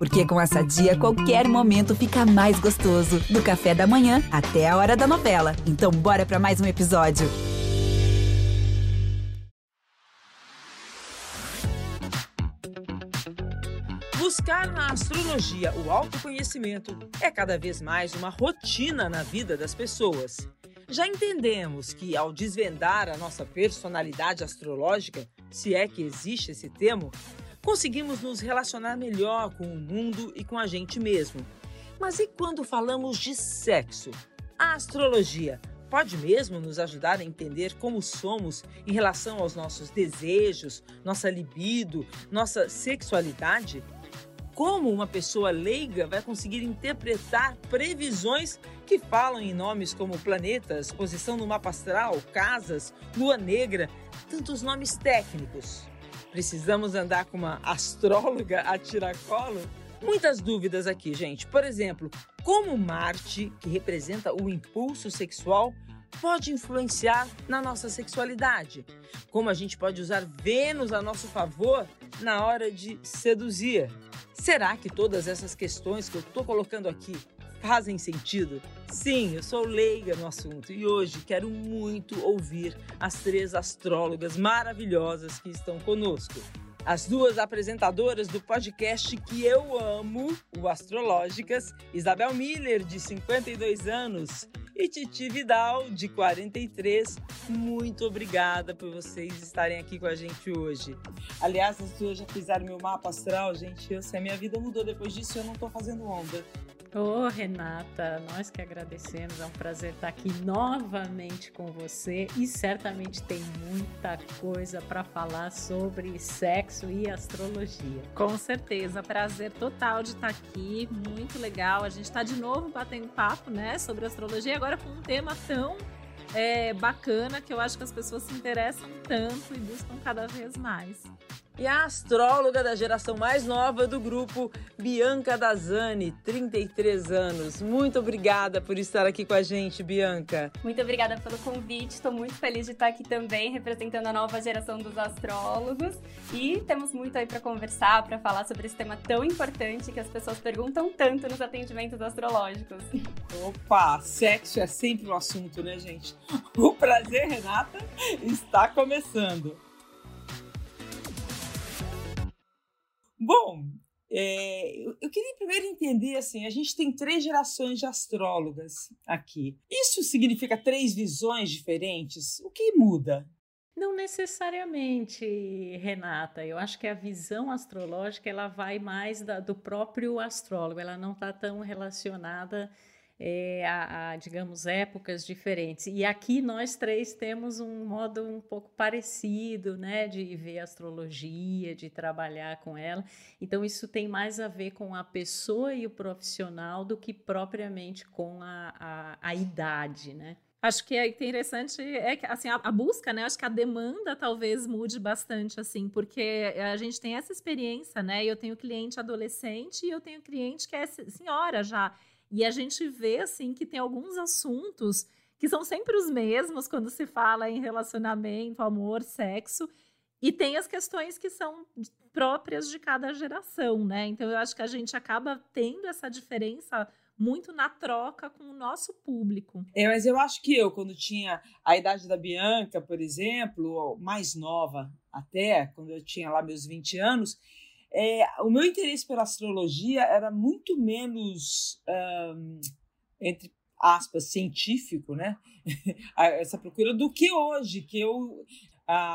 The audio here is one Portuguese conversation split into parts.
Porque com essa dia, qualquer momento fica mais gostoso. Do café da manhã até a hora da novela. Então, bora para mais um episódio. Buscar na astrologia o autoconhecimento é cada vez mais uma rotina na vida das pessoas. Já entendemos que, ao desvendar a nossa personalidade astrológica, se é que existe esse termo, conseguimos nos relacionar melhor com o mundo e com a gente mesmo. Mas e quando falamos de sexo? A astrologia pode mesmo nos ajudar a entender como somos em relação aos nossos desejos, nossa libido, nossa sexualidade? Como uma pessoa leiga vai conseguir interpretar previsões que falam em nomes como planetas, posição no mapa astral, casas, lua negra, tantos nomes técnicos? Precisamos andar com uma astróloga a tiracolo? Muitas dúvidas aqui, gente. Por exemplo, como Marte, que representa o impulso sexual, pode influenciar na nossa sexualidade? Como a gente pode usar Vênus a nosso favor na hora de seduzir? Será que todas essas questões que eu estou colocando aqui fazem sentido? Sim, eu sou leiga no assunto e hoje quero muito ouvir as três astrólogas maravilhosas que estão conosco. As duas apresentadoras do podcast que eu amo, o Astrológicas, Isabel Miller, de 52 anos, e Titi Vidal, de 43. Muito obrigada por vocês estarem aqui com a gente hoje. Aliás, as duas já fizeram meu mapa astral, gente. Sei, a minha vida mudou depois disso eu não tô fazendo onda. Ô, oh, Renata, nós que agradecemos, é um prazer estar aqui novamente com você e certamente tem muita coisa para falar sobre sexo e astrologia. Com certeza, prazer total de estar aqui, muito legal. A gente está de novo batendo papo, né, sobre astrologia, agora com um tema tão é, bacana que eu acho que as pessoas se interessam tanto e buscam cada vez mais e a astróloga da geração mais nova do grupo, Bianca Dazani, 33 anos. Muito obrigada por estar aqui com a gente, Bianca. Muito obrigada pelo convite. Estou muito feliz de estar aqui também, representando a nova geração dos astrólogos. E temos muito aí para conversar, para falar sobre esse tema tão importante que as pessoas perguntam tanto nos atendimentos astrológicos. Opa, sexo é sempre um assunto, né, gente? O prazer, Renata, está começando. Bom, é, eu queria primeiro entender assim: a gente tem três gerações de astrólogas aqui. Isso significa três visões diferentes? O que muda? Não necessariamente, Renata. Eu acho que a visão astrológica ela vai mais da, do próprio astrólogo. Ela não está tão relacionada é, a, a, digamos, épocas diferentes. E aqui nós três temos um modo um pouco parecido, né, de ver astrologia, de trabalhar com ela. Então, isso tem mais a ver com a pessoa e o profissional do que propriamente com a, a, a idade, né? Acho que é interessante é que assim a, a, busca, né? Acho que a demanda talvez mude bastante assim, porque a gente tem essa experiência, né? Eu tenho cliente adolescente e eu tenho cliente que é senhora já. E a gente vê assim que tem alguns assuntos que são sempre os mesmos quando se fala em relacionamento, amor, sexo, e tem as questões que são próprias de cada geração, né? Então eu acho que a gente acaba tendo essa diferença muito na troca com o nosso público. É, mas eu acho que eu, quando tinha a idade da Bianca, por exemplo, mais nova até, quando eu tinha lá meus 20 anos, é, o meu interesse pela astrologia era muito menos, um, entre aspas, científico, né? Essa procura do que hoje, que eu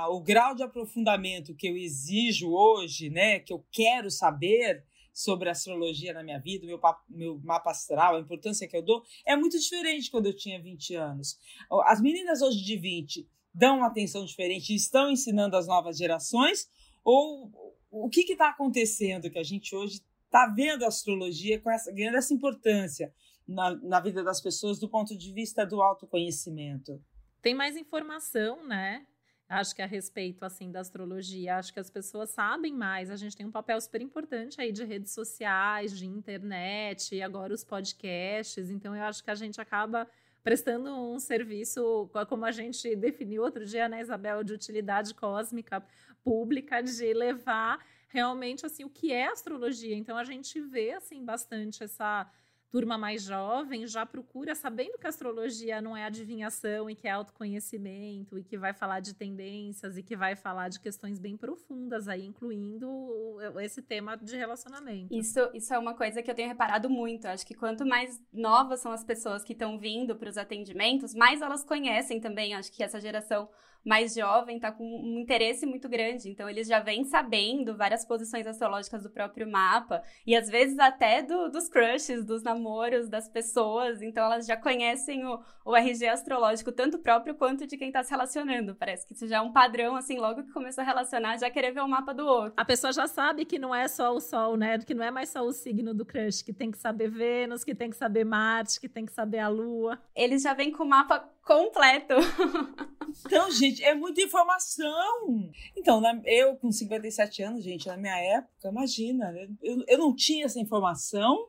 o grau de aprofundamento que eu exijo hoje, né? Que eu quero saber sobre astrologia na minha vida, meu, meu mapa astral, a importância que eu dou, é muito diferente quando eu tinha 20 anos. As meninas hoje de 20 dão uma atenção diferente estão ensinando as novas gerações, ou o que está acontecendo que a gente hoje está vendo a astrologia com essa, ganhando essa importância na, na vida das pessoas do ponto de vista do autoconhecimento? Tem mais informação, né? Acho que a respeito assim da astrologia, acho que as pessoas sabem mais. A gente tem um papel super importante aí de redes sociais, de internet, e agora os podcasts. Então eu acho que a gente acaba prestando um serviço, como a gente definiu outro dia, né, Isabel, de utilidade cósmica pública, de levar realmente assim o que é astrologia. Então a gente vê assim bastante essa turma mais jovem já procura, sabendo que a astrologia não é adivinhação e que é autoconhecimento e que vai falar de tendências e que vai falar de questões bem profundas aí, incluindo esse tema de relacionamento. Isso, isso é uma coisa que eu tenho reparado muito. Acho que quanto mais novas são as pessoas que estão vindo para os atendimentos, mais elas conhecem também. Acho que essa geração mais jovem está com um interesse muito grande. Então, eles já vêm sabendo várias posições astrológicas do próprio mapa e às vezes até do, dos crushes, dos namoros das pessoas. Então, elas já conhecem o, o RG astrológico, tanto próprio quanto de quem está se relacionando. Parece que isso já é um padrão, assim, logo que começou a relacionar, já querer ver o mapa do outro. A pessoa já sabe que não é só o Sol, né? Que não é mais só o signo do crush, que tem que saber Vênus, que tem que saber Marte, que tem que saber a Lua. Eles já vêm com o mapa completo. Então, gente, é muita informação. Então, na, eu com 57 anos, gente, na minha época, imagina, eu, eu não tinha essa informação,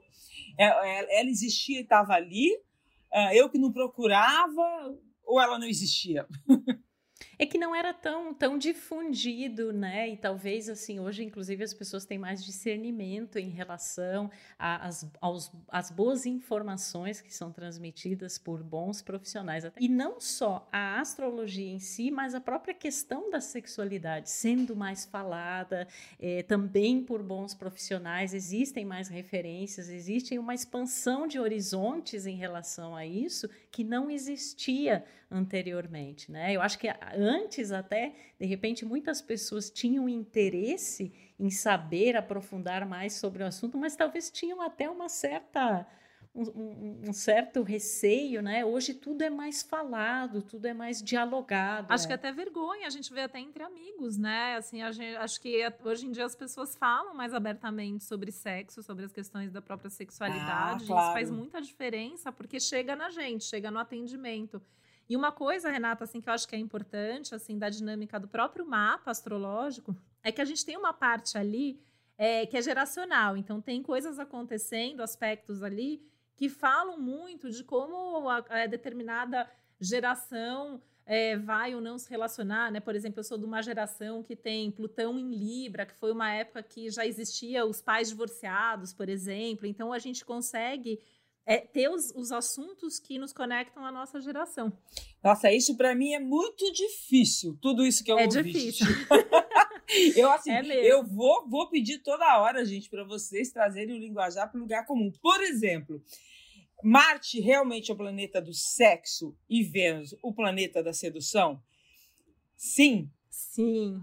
ela existia e estava ali, é, eu que não procurava, ou ela não existia? é que não era tão, tão difundido, né? E talvez, assim, hoje, inclusive, as pessoas têm mais discernimento em relação às, às boas informações que são transmitidas por bons profissionais. E não só a astrologia em si, mas a própria questão da sexualidade sendo mais falada, é, também por bons profissionais, existem mais referências, existe uma expansão de horizontes em relação a isso que não existia anteriormente, né? Eu acho que antes até, de repente, muitas pessoas tinham interesse em saber aprofundar mais sobre o assunto, mas talvez tinham até uma certa um, um, certo receio, né? Hoje tudo é mais falado, tudo é mais dialogado. Acho que até vergonha, a gente vê até entre amigos, né? Assim, gente, acho que hoje em dia as pessoas falam mais abertamente sobre sexo, sobre as questões da própria sexualidade. Ah, claro. Isso faz muita diferença, porque chega na gente, chega no atendimento. E uma coisa, Renata, assim, que eu acho que é importante, assim, da dinâmica do próprio mapa astrológico, é que a gente tem uma parte ali é, que é geracional. Então, tem coisas acontecendo, aspectos ali, que falam muito de como a, a determinada geração é, vai ou não se relacionar, né? Por exemplo, eu sou de uma geração que tem Plutão em Libra, que foi uma época que já existia os pais divorciados, por exemplo. Então a gente consegue é, ter os, os assuntos que nos conectam à nossa geração. Nossa, isso para mim é muito difícil, tudo isso que eu É ouvi. difícil. eu assim, é eu vou, vou pedir toda hora, gente, para vocês trazerem o linguajar para o lugar comum. Por exemplo, Marte realmente é o planeta do sexo e Vênus o planeta da sedução? Sim. Sim.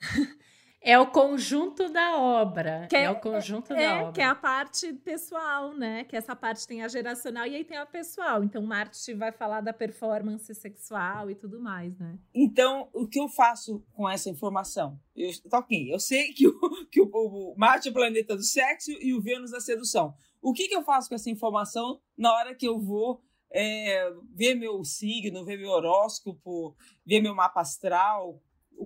É o conjunto da obra. Que é, é o conjunto é, da obra. Que é a parte pessoal, né? Que essa parte tem a geracional e aí tem a pessoal. Então, Marte vai falar da performance sexual e tudo mais, né? Então, o que eu faço com essa informação? Eu, tá ok, eu sei que, o, que o, o Marte é o planeta do sexo e o Vênus da sedução. O que, que eu faço com essa informação na hora que eu vou é, ver meu signo, ver meu horóscopo, ver meu mapa astral?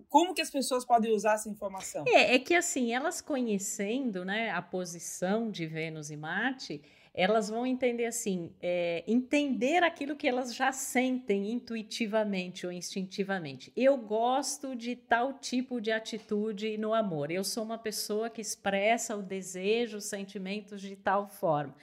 Como que as pessoas podem usar essa informação? É, é que assim, elas conhecendo né, a posição de Vênus e Marte, elas vão entender assim, é, entender aquilo que elas já sentem intuitivamente ou instintivamente. Eu gosto de tal tipo de atitude no amor. Eu sou uma pessoa que expressa o desejo, os sentimentos de tal forma.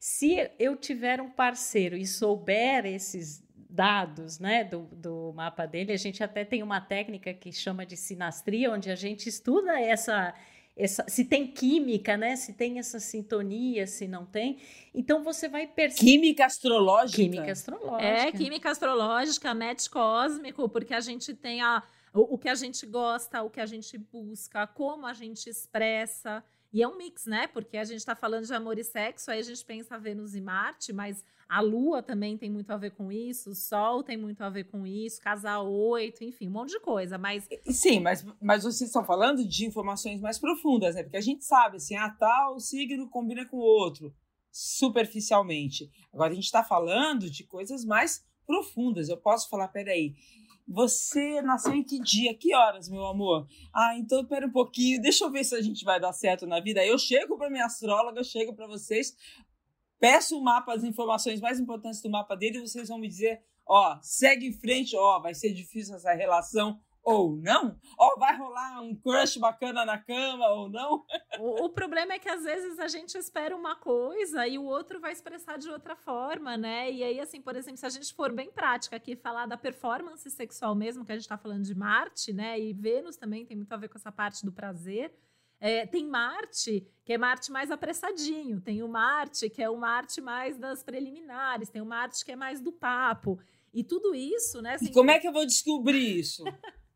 Se eu tiver um parceiro e souber esses dados né, do, do mapa dele, a gente até tem uma técnica que chama de sinastria, onde a gente estuda essa essa, se tem química, né? Se tem essa sintonia, se não tem. Então você vai perceber. Química astrológica. Química astrológica. É, química astrológica, match cósmico, porque a gente tem a, o, o que a gente gosta, o que a gente busca, como a gente expressa. E é um mix, né? Porque a gente está falando de amor e sexo, aí a gente pensa Vênus e Marte, mas a Lua também tem muito a ver com isso, o Sol tem muito a ver com isso, casal oito, enfim, um monte de coisa. Mas sim, mas, mas vocês estão falando de informações mais profundas, né? Porque a gente sabe assim, ah, tal signo combina com o outro, superficialmente. Agora a gente está falando de coisas mais profundas. Eu posso falar, peraí, você nasceu em que dia? Que horas, meu amor? Ah, então pera um pouquinho, deixa eu ver se a gente vai dar certo na vida. Eu chego para minha astróloga, chego para vocês, peço o mapa, as informações mais importantes do mapa dele, e vocês vão me dizer, ó, segue em frente, ó, vai ser difícil essa relação, ou não? Ou vai rolar um crush bacana na cama ou não? O, o, problema é que às vezes a gente espera uma coisa e o outro vai expressar de outra forma, né? E aí, assim, por exemplo, se a gente for bem prática aqui, falar da performance sexual mesmo, que a gente está falando de Marte, né? E Vênus também tem muito a ver com essa parte do prazer. É, tem Marte, que é Marte mais apressadinho, tem o Marte, que é o Marte mais das preliminares, tem o Marte que é mais do papo. E tudo isso, né? Assim, e como é que eu vou descobrir isso?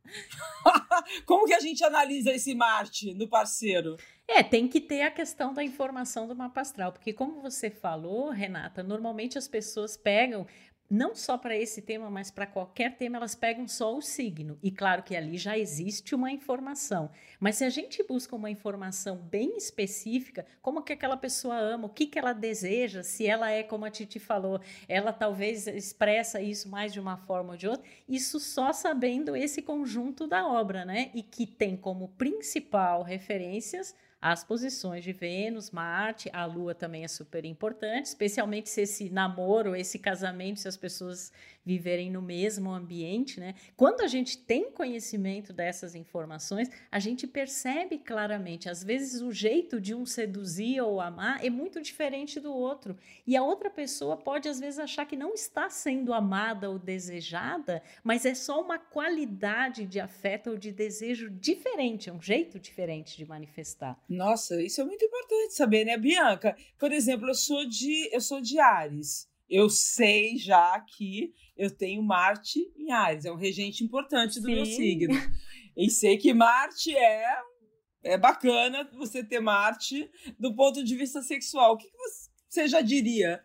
Como que a gente analisa esse Marte no parceiro? É, tem que ter a questão da informação do mapa astral, porque como você falou, Renata, normalmente as pessoas pegam não só para esse tema, mas para qualquer tema, elas pegam só o signo. E claro que ali já existe uma informação. Mas se a gente busca uma informação bem específica, como que aquela pessoa ama, o que, que ela deseja, se ela é, como a Titi falou, ela talvez expressa isso mais de uma forma ou de outra, isso só sabendo esse conjunto da obra, né? E que tem como principal referências as posições de Vênus, Marte, a Lua também é super importante, especialmente se esse namoro, esse casamento, se as pessoas viverem no mesmo ambiente, né? Quando a gente tem conhecimento dessas informações, a gente percebe claramente, às vezes o jeito de um seduzir ou amar é muito diferente do outro, e a outra pessoa pode às vezes achar que não está sendo amada ou desejada, mas é só uma qualidade de afeto ou de desejo diferente, é um jeito diferente de manifestar. Nossa, isso é muito importante saber, né, Bianca? Por exemplo, eu sou de eu sou de Ares. Eu sei já que eu tenho Marte em Ares, é um regente importante do Sim. meu signo. E sei que Marte é é bacana você ter Marte do ponto de vista sexual. O que, que você já diria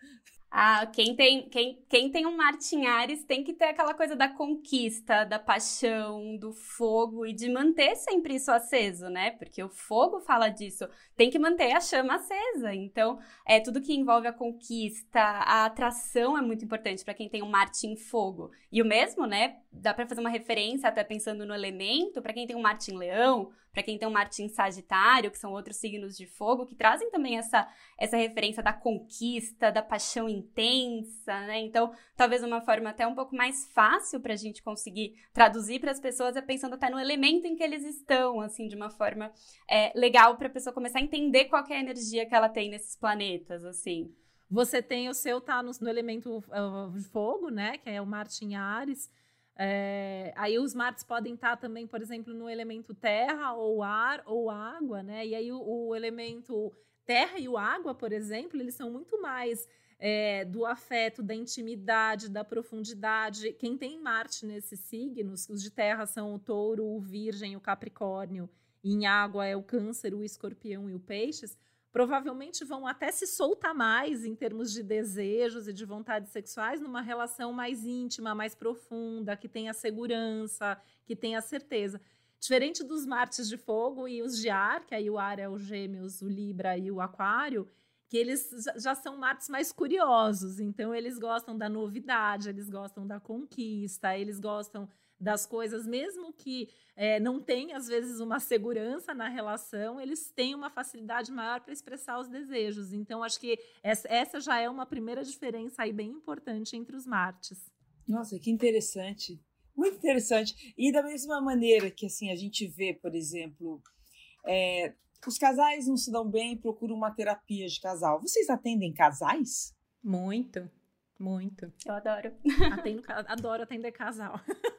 ah, quem tem, quem, quem tem um Martin Ares tem que ter aquela coisa da conquista, da paixão, do fogo e de manter sempre isso aceso, né? Porque o fogo fala disso, tem que manter a chama acesa. Então, é tudo que envolve a conquista, a atração é muito importante para quem tem um Marte em fogo. E o mesmo, né? Dá para fazer uma referência até pensando no elemento, para quem tem um Marte em Leão, para quem tem um Marte em Sagitário, que são outros signos de fogo, que trazem também essa, essa referência da conquista, da paixão intensa, né? Então, talvez uma forma até um pouco mais fácil para a gente conseguir traduzir para as pessoas é pensando até no elemento em que eles estão, assim, de uma forma é, legal para a pessoa começar a entender qual é a energia que ela tem nesses planetas, assim. Você tem o seu tá no, no elemento uh, fogo, né? Que é o Marte em Ares. É, aí os Martes podem estar também, por exemplo, no elemento terra ou ar ou água, né? E aí o, o elemento terra e o água, por exemplo, eles são muito mais é, do afeto, da intimidade, da profundidade. Quem tem Marte nesses signos, os de terra são o touro, o virgem, o capricórnio, e em água é o câncer, o escorpião e o peixes provavelmente vão até se soltar mais em termos de desejos e de vontades sexuais numa relação mais íntima, mais profunda, que tenha segurança, que tenha certeza. Diferente dos Martes de fogo e os de ar, que aí o ar é o Gêmeos, o Libra e o Aquário, que eles já são Martes mais curiosos, então eles gostam da novidade, eles gostam da conquista, eles gostam das coisas, mesmo que é, não tenha, às vezes, uma segurança na relação, eles têm uma facilidade maior para expressar os desejos. Então, acho que essa, já é uma primeira diferença aí bem importante entre os Martes. Nossa, que interessante. Muito interessante. E da mesma maneira que assim a gente vê, por exemplo, é, os casais não se dão bem e procuram uma terapia de casal. Vocês atendem casais? Muito, muito. Eu adoro. Atendo, adoro atender casal.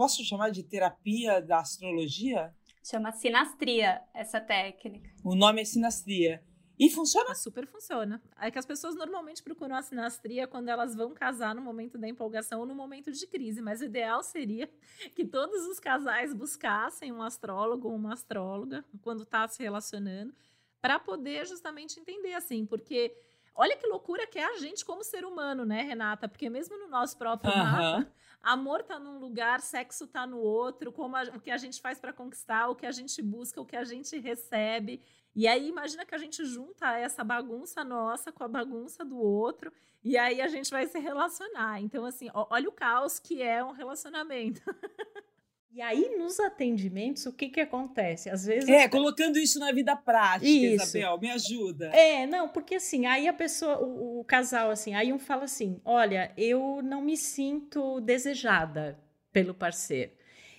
posso chamar de terapia da astrologia? Chama sinastria essa técnica. O nome é sinastria. E funciona? Super funciona. É que as pessoas normalmente procuram a sinastria quando elas vão casar no momento da empolgação ou no momento de crise, mas o ideal seria que todos os casais buscassem um astrólogo ou uma astróloga quando está se relacionando, para poder justamente entender assim, porque olha que loucura que é a gente como ser humano, né, Renata? Porque mesmo no nosso próprio mapa, amor tá num lugar, sexo tá no outro, como a, o que a gente faz para conquistar, o que a gente busca, o que a gente recebe. E aí imagina que a gente junta essa bagunça nossa com a bagunça do outro e aí a gente vai se relacionar. Então assim, olha o caos que é um relacionamento. E aí, nos atendimentos, o que que acontece? Às vezes. É, colocando isso na vida prática, isso. Isabel, me ajuda. É, não, porque assim, aí a pessoa, o, o casal, assim, aí um fala assim: olha, eu não me sinto desejada pelo parceiro.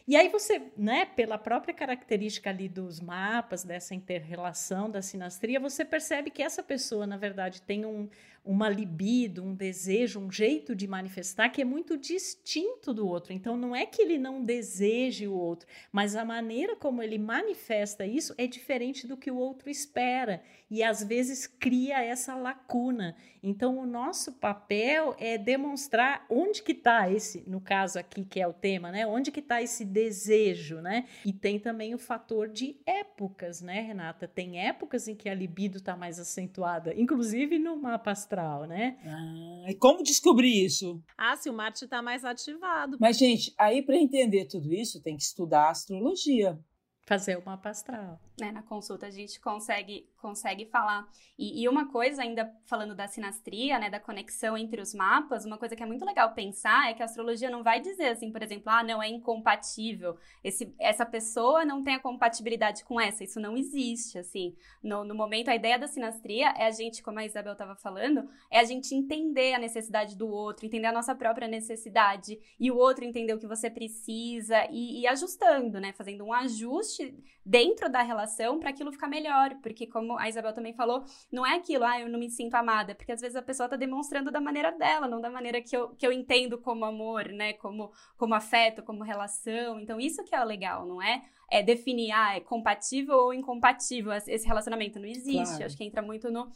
E aí você, né, pela própria característica ali dos mapas, dessa interrelação da sinastria, você percebe que essa pessoa, na verdade, tem um, uma libido, um desejo, um jeito de manifestar que é muito distinto do outro. Então, não é que ele não deseje o outro, mas a maneira como ele manifesta isso é diferente do que o outro espera e às vezes cria essa lacuna. Então, o nosso papel é demonstrar onde que está esse, no caso aqui que é o tema, né? Onde que está esse desejo, né? E tem também o fator de épocas, né, Renata? Tem épocas em que a libido está mais acentuada, inclusive no mapa astral, né? Ah, e como descobrir isso? Ah, se o Marte está mais ativado. Mas, gente, aí para entender tudo isso, tem que estudar astrologia. Fazer o mapa astral. Né, na consulta a gente consegue, consegue falar. E, e, uma coisa, ainda falando da sinastria, né, da conexão entre os mapas, uma coisa que é muito legal pensar é que a astrologia não vai dizer assim, por exemplo, ah, não é incompatível, esse, essa pessoa não tem a compatibilidade com essa, isso não existe, assim. No, no momento, a ideia da sinastria é a gente, como a Isabel estava falando, é a gente entender a necessidade do outro, entender a nossa própria necessidade, e o outro entender o que você precisa, e, e ajustando, né, fazendo um ajuste dentro da relação para aquilo ficar melhor, porque como a Isabel também falou, não é aquilo, ah, eu não me sinto amada, porque às vezes a pessoa está demonstrando da maneira dela, não da maneira que eu, que eu entendo como amor, né, como, como afeto, como relação, então isso que é o legal, não é? É definir, ah, é compatível ou incompatível esse relacionamento, não existe, claro. acho que entra muito no,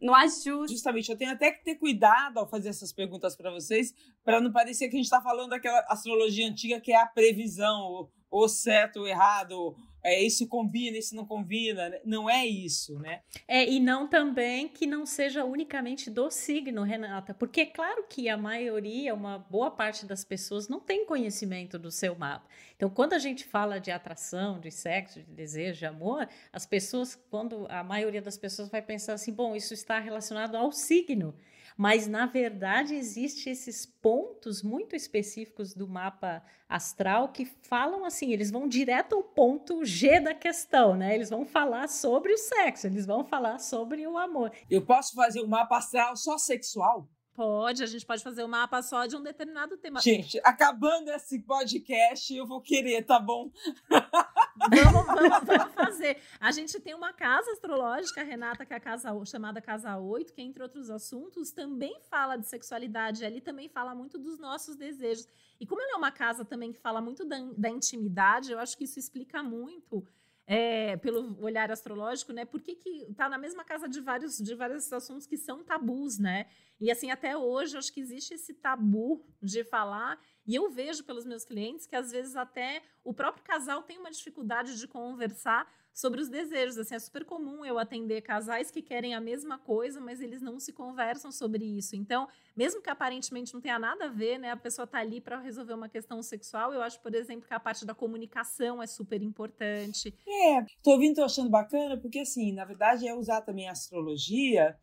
no ajuste. Justamente, eu tenho até que ter cuidado ao fazer essas perguntas para vocês, para não parecer que a gente está falando daquela astrologia antiga que é a previsão, ou certo ou errado, é, isso combina, isso não combina. Né? Não é isso, né? É, e não também que não seja unicamente do signo, Renata, porque é claro que a maioria, uma boa parte das pessoas não tem conhecimento do seu mapa. Então, quando a gente fala de atração, de sexo, de desejo, de amor, as pessoas, quando a maioria das pessoas vai pensar assim, bom, isso está relacionado ao signo mas na verdade existe esses pontos muito específicos do mapa astral que falam assim, eles vão direto ao ponto G da questão, né? Eles vão falar sobre o sexo, eles vão falar sobre o amor. Eu posso fazer um mapa astral só sexual? Pode, a gente pode fazer um mapa só de um determinado tema. Gente, acabando esse podcast, eu vou querer, tá bom? Vamos, vamos, vamos, fazer. A gente tem uma casa astrológica, Renata, que é a casa chamada Casa 8, que entre outros assuntos também fala de sexualidade. Ali também fala muito dos nossos desejos. E como ela é uma casa também que fala muito da, da intimidade, eu acho que isso explica muito é, pelo olhar astrológico, né? Por que, que tá na mesma casa de vários, de vários assuntos que são tabus, né? E assim, até hoje, acho que existe esse tabu de falar. E eu vejo pelos meus clientes que às vezes até o próprio casal tem uma dificuldade de conversar sobre os desejos. Assim, é super comum eu atender casais que querem a mesma coisa, mas eles não se conversam sobre isso. Então, mesmo que aparentemente não tenha nada a ver, né, a pessoa está ali para resolver uma questão sexual, eu acho, por exemplo, que a parte da comunicação é super importante. É, tô ouvindo, tô achando bacana, porque assim, na verdade é usar também a astrologia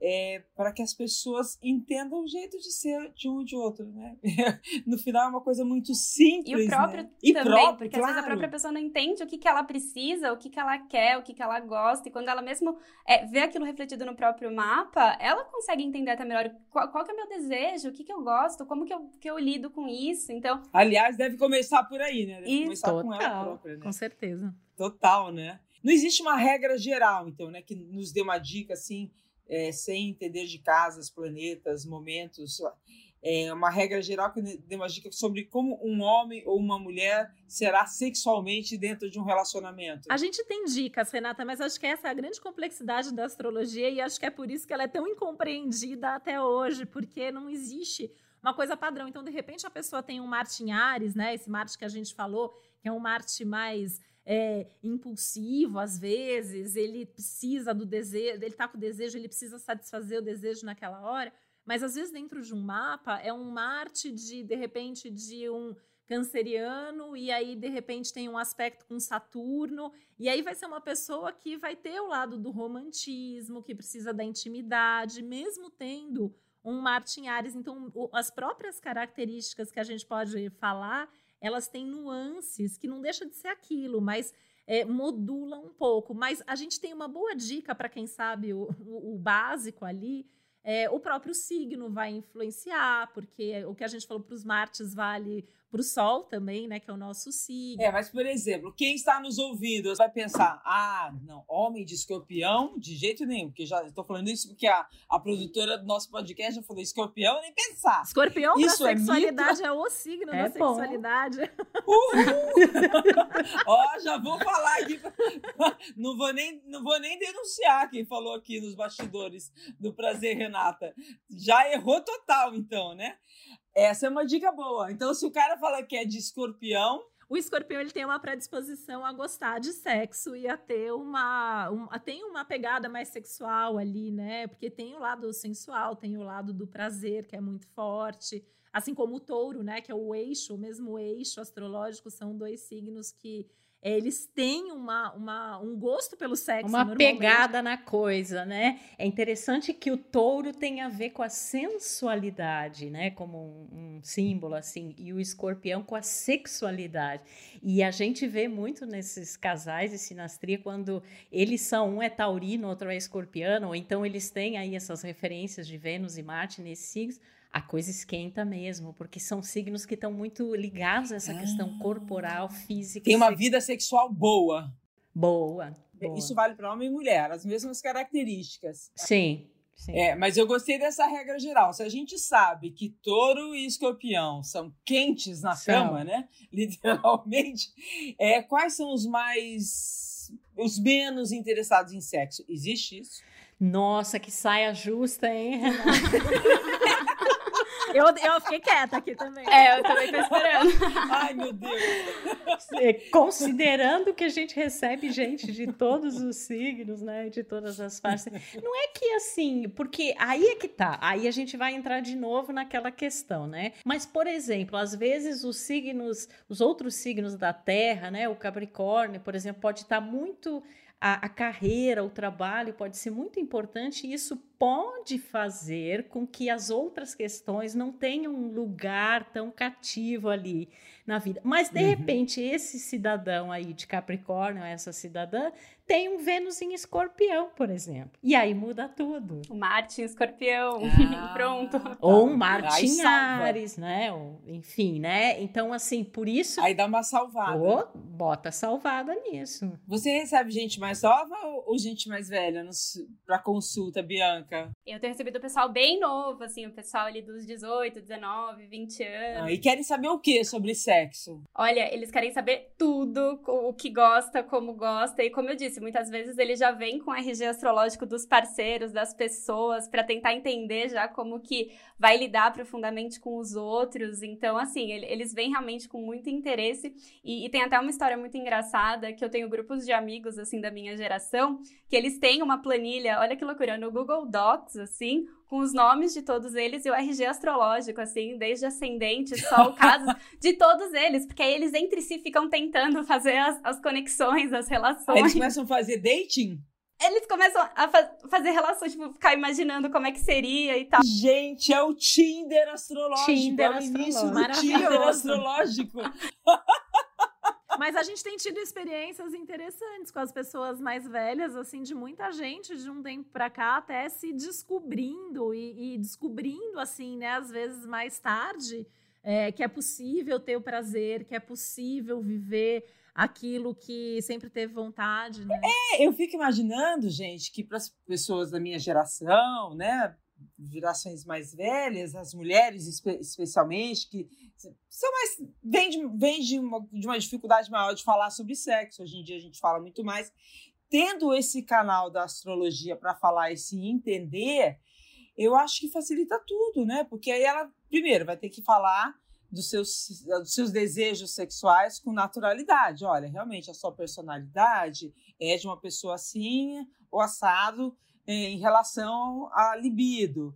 é, para que as pessoas entendam o jeito de ser de um e de outro, né? no final é uma coisa muito simples. E o próprio né? e também, próprio, porque claro. às vezes a própria pessoa não entende o que, que ela precisa, o que, que ela quer, o que, que ela gosta, e quando ela mesmo é, vê aquilo refletido no próprio mapa, ela consegue entender até melhor qual, qual que é o meu desejo, o que, que eu gosto, como que eu, que eu lido com isso. Então. Aliás, deve começar por aí, né? Deve isso, começar total, com ela própria, né? Com certeza. Total, né? Não existe uma regra geral, então, né, que nos dê uma dica assim é, sem entender de casas, planetas, momentos. É uma regra geral que dê uma dica sobre como um homem ou uma mulher será sexualmente dentro de um relacionamento. A gente tem dicas, Renata, mas acho que essa é a grande complexidade da astrologia e acho que é por isso que ela é tão incompreendida até hoje, porque não existe uma coisa padrão. Então, de repente, a pessoa tem um Marte em Ares, né? Esse Marte que a gente falou, que é um Marte mais é, impulsivo às vezes, ele precisa do desejo, ele está com o desejo, ele precisa satisfazer o desejo naquela hora, mas às vezes dentro de um mapa é um Marte de, de repente, de um canceriano, e aí de repente tem um aspecto com Saturno, e aí vai ser uma pessoa que vai ter o lado do romantismo, que precisa da intimidade, mesmo tendo um Marte em Ares. Então, as próprias características que a gente pode falar elas têm nuances que não deixa de ser aquilo, mas é, modula um pouco. Mas a gente tem uma boa dica para quem sabe o, o, o básico ali. É, o próprio signo vai influenciar, porque o que a gente falou para os Martes vale para o Sol também, né? Que é o nosso signo. É, mas por exemplo, quem está nos ouvindo vai pensar: ah, não, homem de escorpião, de jeito nenhum, porque já estou falando isso porque a, a produtora do nosso podcast já falou: escorpião, nem pensar. Escorpião isso é sexualidade é, o signo é da bom. sexualidade. Ó, já vou falar aqui. Não vou, nem, não vou nem denunciar quem falou aqui nos bastidores do Prazer Renata. Já errou total, então, né? Essa é uma dica boa. Então, se o cara fala que é de escorpião. O escorpião ele tem uma predisposição a gostar de sexo e a ter uma, um, tem uma pegada mais sexual ali, né? Porque tem o lado sensual, tem o lado do prazer, que é muito forte. Assim como o touro, né? Que é o eixo, o mesmo eixo astrológico, são dois signos que é, eles têm uma, uma, um gosto pelo sexo. Uma pegada na coisa, né? É interessante que o touro tem a ver com a sensualidade, né? Como um, um, símbolo, assim, e o escorpião com a sexualidade. E a gente vê muito nesses casais de sinastria quando eles são, um é taurino, outro é escorpiano, ou então eles têm aí essas referências de Vênus e Marte nesses signos a coisa esquenta mesmo, porque são signos que estão muito ligados a essa ah, questão corporal, física. Tem uma vida sexual boa. Boa. boa. Isso vale para homem e mulher, as mesmas características. Sim. Sim. É, mas eu gostei dessa regra geral. Se a gente sabe que touro e escorpião são quentes na são. cama, né? Literalmente, é, quais são os mais. os menos interessados em sexo? Existe isso? Nossa, que saia justa, hein? Eu, eu fiquei quieta aqui também. É, eu também tô esperando. Ai, meu Deus. Considerando que a gente recebe gente de todos os signos, né? De todas as faces. Não é que assim, porque aí é que tá. Aí a gente vai entrar de novo naquela questão, né? Mas, por exemplo, às vezes os signos, os outros signos da Terra, né? O Capricórnio, por exemplo, pode estar muito a, a, carreira, o trabalho pode ser muito importante e isso pode fazer com que as outras questões não tenham um lugar tão cativo ali na vida. Mas, de uhum. repente, esse cidadão aí de Capricórnio, essa cidadã, tem um Vênus em escorpião, por exemplo. E aí muda tudo. O Marte em escorpião. Ah, Pronto. Ou um Marte em Ares, né? Ou, enfim, né? Então, assim, por isso. Aí dá uma salvada. Oh, bota salvada nisso. Você recebe gente mais nova ou gente mais velha para consulta, Bianca? Eu tenho recebido o pessoal bem novo, assim, o pessoal ali dos 18, 19, 20 anos. Ah, e querem saber o que sobre sexo? Olha, eles querem saber tudo, o que gosta, como gosta. E como eu disse, muitas vezes ele já vem com RG astrológico dos parceiros, das pessoas, para tentar entender já como que vai lidar profundamente com os outros. Então, assim, eles vêm realmente com muito interesse. E, e tem até uma história muito engraçada que eu tenho grupos de amigos, assim, da minha geração, que eles têm uma planilha, olha que loucura, no Google Docs, assim, com os nomes de todos eles e o RG astrológico, assim, desde ascendente, sol, casos, de todos eles, porque aí eles entre si ficam tentando fazer as, as conexões, as relações. Eles começam a fazer dating? Eles começam a fa fazer relações, tipo, ficar imaginando como é que seria e tal. Gente, é o Tinder astrológico. Tinder é o início do Tinder astrológico. Mas a gente tem tido experiências interessantes com as pessoas mais velhas, assim, de muita gente de um tempo para cá até se descobrindo e, e, descobrindo, assim, né, às vezes mais tarde, é, que é possível ter o prazer, que é possível viver aquilo que sempre teve vontade, né? É, eu fico imaginando, gente, que para as pessoas da minha geração, né, gerações mais velhas, as mulheres espe especialmente, que são mais. vem, de, de, uma, de uma dificuldade maior de falar sobre sexo. Hoje em dia a gente fala muito mais. Tendo esse canal da astrologia para falar e se entender, eu acho que facilita tudo, né? Porque aí ela, primeiro, vai ter que falar dos seus, dos seus desejos sexuais com naturalidade. Olha, realmente a sua personalidade é de uma pessoa assim, ou assado, em relação à libido.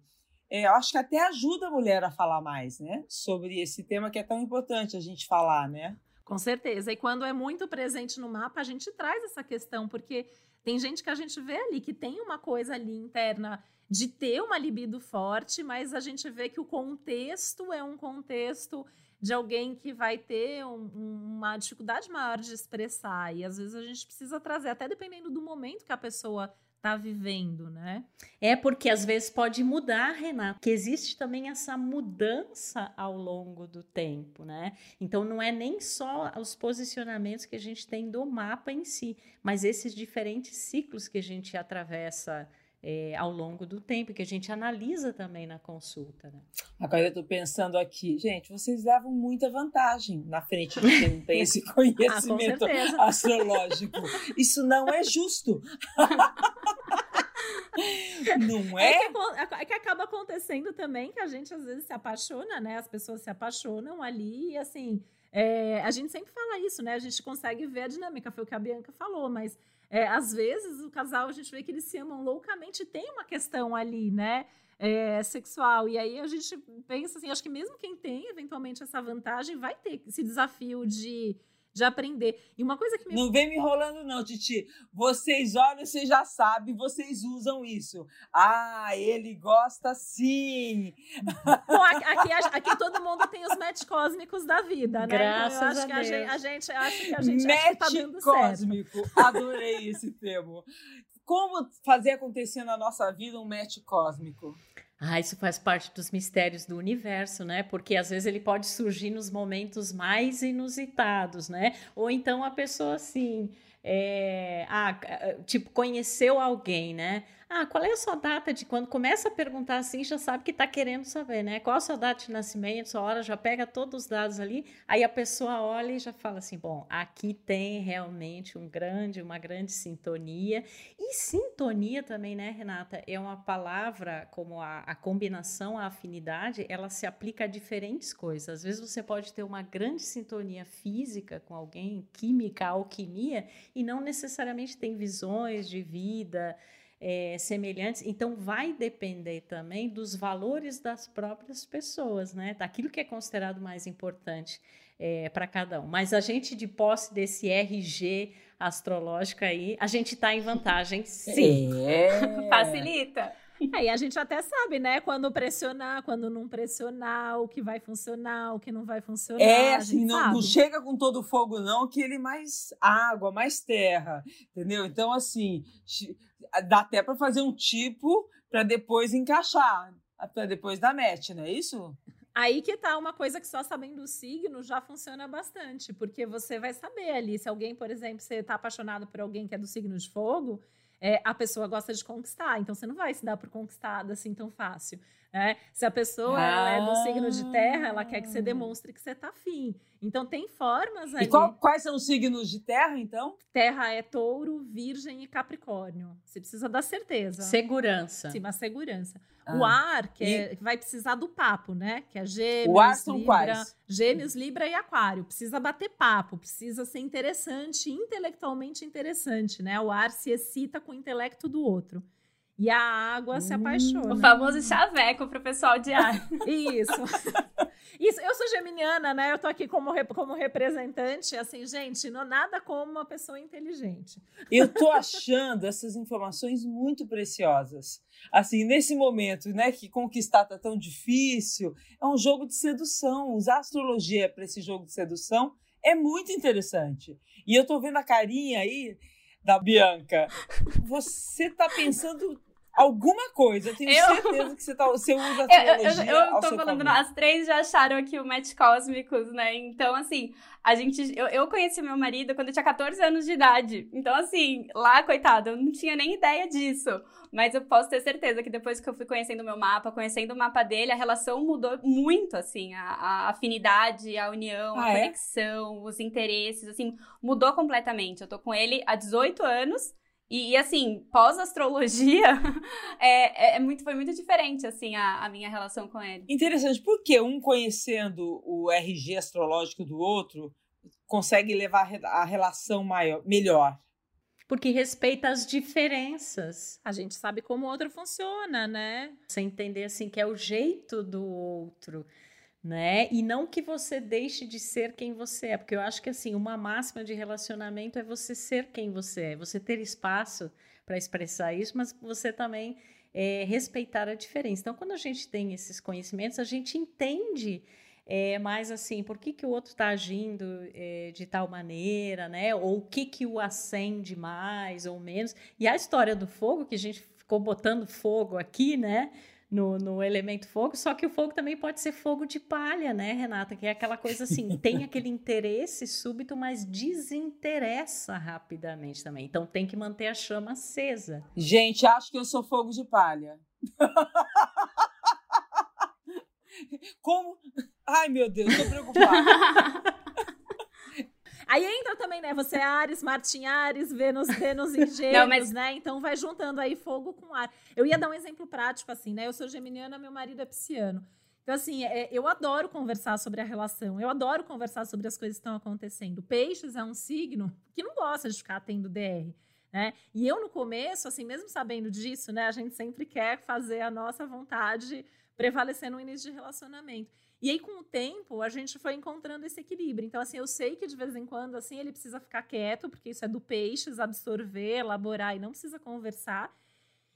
É, eu acho que até ajuda a mulher a falar mais, né? Sobre esse tema que é tão importante a gente falar, né? Com certeza. E quando é muito presente no mapa, a gente traz essa questão, porque tem gente que a gente vê ali que tem uma coisa ali interna de ter uma libido forte, mas a gente vê que o contexto é um contexto de alguém que vai ter um, uma dificuldade maior de expressar. E às vezes a gente precisa trazer, até dependendo do momento que a pessoa tá vivendo, né? É porque às vezes pode mudar, Renata, que existe também essa mudança ao longo do tempo, né? Então não é nem só os posicionamentos que a gente tem do mapa em si, mas esses diferentes ciclos que a gente atravessa é, ao longo do tempo, que a gente analisa também na consulta. Né? Agora eu estou pensando aqui, gente, vocês levam muita vantagem na frente de quem não tem esse ah, conhecimento ah, astrológico. Isso não é justo. Não é? É que, é que, acaba acontecendo também que a gente às vezes se apaixona, né? As pessoas se apaixonam ali e assim. É, a gente sempre fala isso, né? A gente consegue ver a dinâmica, foi o que a Bianca falou, mas é, às vezes o casal a gente vê que eles se amam loucamente, tem uma questão ali, né? É, sexual. E aí a gente pensa assim, acho que mesmo quem tem eventualmente essa vantagem vai ter esse desafio de de aprender. E uma coisa que me... Não vem me enrolando não, Titi. Vocês olham, vocês já sabem, vocês usam isso. Ah, ele gosta sim. Bom, aqui, aqui, todo mundo tem os match cósmicos da vida, né? Graças então eu acho a, que a gente, a gente acha que a gente match que tá dando cósmico. Certo. Adorei esse termo. Como fazer acontecer na nossa vida um match cósmico? Ah, isso faz parte dos mistérios do universo, né? Porque às vezes ele pode surgir nos momentos mais inusitados, né? Ou então a pessoa assim, é, ah, tipo, conheceu alguém, né? Ah, qual é a sua data de quando começa a perguntar assim, já sabe que está querendo saber, né? Qual a sua data de nascimento, sua hora, já pega todos os dados ali, aí a pessoa olha e já fala assim: bom, aqui tem realmente um grande, uma grande sintonia. E sintonia também, né, Renata? É uma palavra como a, a combinação, a afinidade, ela se aplica a diferentes coisas. Às vezes você pode ter uma grande sintonia física com alguém, química, alquimia, e não necessariamente tem visões de vida é, semelhantes. Então, vai depender também dos valores das próprias pessoas, né? Daquilo que é considerado mais importante é, para cada um. Mas a gente, de posse desse RG astrológico aí, a gente está em vantagem, sim. É. Facilita. Aí a gente até sabe, né? Quando pressionar, quando não pressionar, o que vai funcionar, o que não vai funcionar. É, assim, não, não, chega com todo o fogo, não, que ele mais água, mais terra, entendeu? Então, assim, dá até para fazer um tipo para depois encaixar, para depois da match, não é isso? Aí que tá uma coisa que só sabendo o signo já funciona bastante, porque você vai saber ali, se alguém, por exemplo, você tá apaixonado por alguém que é do signo de fogo, é, a pessoa gosta de conquistar, então você não vai se dar por conquistada assim tão fácil. Né? Se a pessoa ah. é do signo de terra, ela quer que você demonstre que você tá afim. Então tem formas aí. E qual, quais são os signos de terra, então? Terra é touro, virgem e capricórnio. Você precisa dar certeza. Segurança. Sim, uma segurança. Ah. O ar, que, é, vai precisar do papo, né? Que é gêmeos, o ar são Libra, quais? gêmeos, Libra e aquário. Precisa bater papo, precisa ser interessante, intelectualmente interessante, né? O ar se excita com o intelecto do outro. E a água hum, se apaixona. O famoso chaveco pro pessoal de ar. Isso. Isso, eu sou geminiana, né? Eu tô aqui como, como representante, assim, gente, não nada como uma pessoa inteligente. Eu tô achando essas informações muito preciosas. Assim, nesse momento, né, que conquistar tá tão difícil, é um jogo de sedução. Usar astrologia para esse jogo de sedução é muito interessante. E eu tô vendo a carinha aí da Bianca. Você tá pensando alguma coisa. Eu tenho eu... certeza que você, tá, você usa astrologia Eu, eu, eu tô falando, as três já acharam aqui o match cósmicos, né? Então, assim, a gente... Eu, eu conheci meu marido quando eu tinha 14 anos de idade. Então, assim, lá, coitado, eu não tinha nem ideia disso. Mas eu posso ter certeza que depois que eu fui conhecendo o meu mapa, conhecendo o mapa dele, a relação mudou muito, assim. A, a afinidade, a união, ah, a é? conexão, os interesses, assim, mudou completamente. Eu tô com ele há 18 anos e, e assim, pós-astrologia, é, é, é, muito, foi muito diferente, assim, a, a minha relação com ele. Interessante, porque um conhecendo o RG astrológico do outro consegue levar a relação maior, melhor. Porque respeita as diferenças. A gente sabe como o outro funciona, né? Você entender, assim, que é o jeito do outro né? E não que você deixe de ser quem você é, porque eu acho que assim, uma máxima de relacionamento é você ser quem você é, você ter espaço para expressar isso, mas você também é, respeitar a diferença. Então, quando a gente tem esses conhecimentos, a gente entende é mais assim, por que, que o outro está agindo é, de tal maneira, né? Ou o que, que o acende mais ou menos. E a história do fogo, que a gente ficou botando fogo aqui, né? No, no, elemento fogo, só que o fogo também pode ser fogo de palha, né, Renata? Que é aquela coisa assim, tem aquele interesse súbito, mas desinteressa rapidamente também. Então tem que manter a chama acesa. Gente, acho que eu sou fogo de palha. Como? Ai, meu Deus, tô preocupada. Né? Você é Ares, Martim Ares, Vênus, Vênus em Gêmeos, mas... né? Então vai juntando aí fogo com ar. Eu ia dar um exemplo prático, assim, né? Eu sou geminiana, meu marido é pisciano. Então, assim, é, eu adoro conversar sobre a relação, eu adoro conversar sobre as coisas que estão acontecendo. Peixes é um signo que não gosta de ficar tendo DR. Né? E eu, no começo, assim, mesmo sabendo disso, né, a gente sempre quer fazer a nossa vontade prevalecer no início de relacionamento. E aí, com o tempo, a gente foi encontrando esse equilíbrio. Então, assim, eu sei que de vez em quando, assim, ele precisa ficar quieto, porque isso é do peixes, absorver, elaborar e não precisa conversar.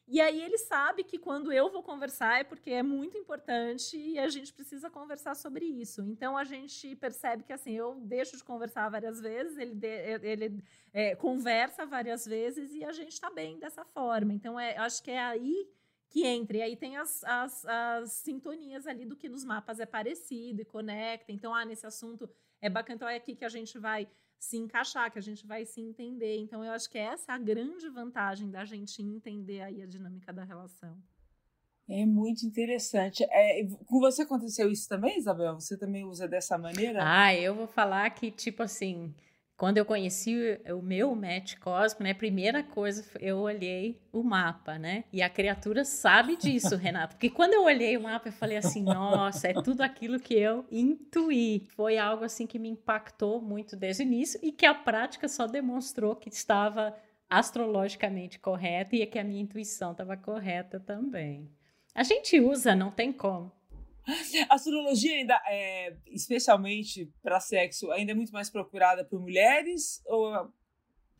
E aí ele sabe que quando eu vou conversar é porque é muito importante e a gente precisa conversar sobre isso. Então a gente percebe que assim eu deixo de conversar várias vezes, ele, de, ele é, conversa várias vezes e a gente está bem dessa forma. Então é, acho que é aí que entra. E aí tem as, as, as, sintonias ali do que nos mapas é parecido e conecta. Então, ah, nesse assunto é bacana, então é aqui que a gente vai se encaixar, que a gente vai se entender. Então, eu acho que essa é a grande vantagem da gente entender aí a dinâmica da relação. É muito interessante. É, com você aconteceu isso também, Isabel? Você também usa dessa maneira? Ah, eu vou falar que, tipo assim, quando eu conheci o meu match cósmico, né, a primeira coisa eu olhei o mapa, né? E a criatura sabe disso, Renato, porque quando eu olhei o mapa eu falei assim, nossa, é tudo aquilo que eu intuí. Foi algo assim que me impactou muito desde o início e que a prática só demonstrou que estava astrologicamente correta e que a minha intuição estava correta também. A gente usa, não tem como. A astrologia ainda é, especialmente para sexo, ainda é muito mais procurada por mulheres ou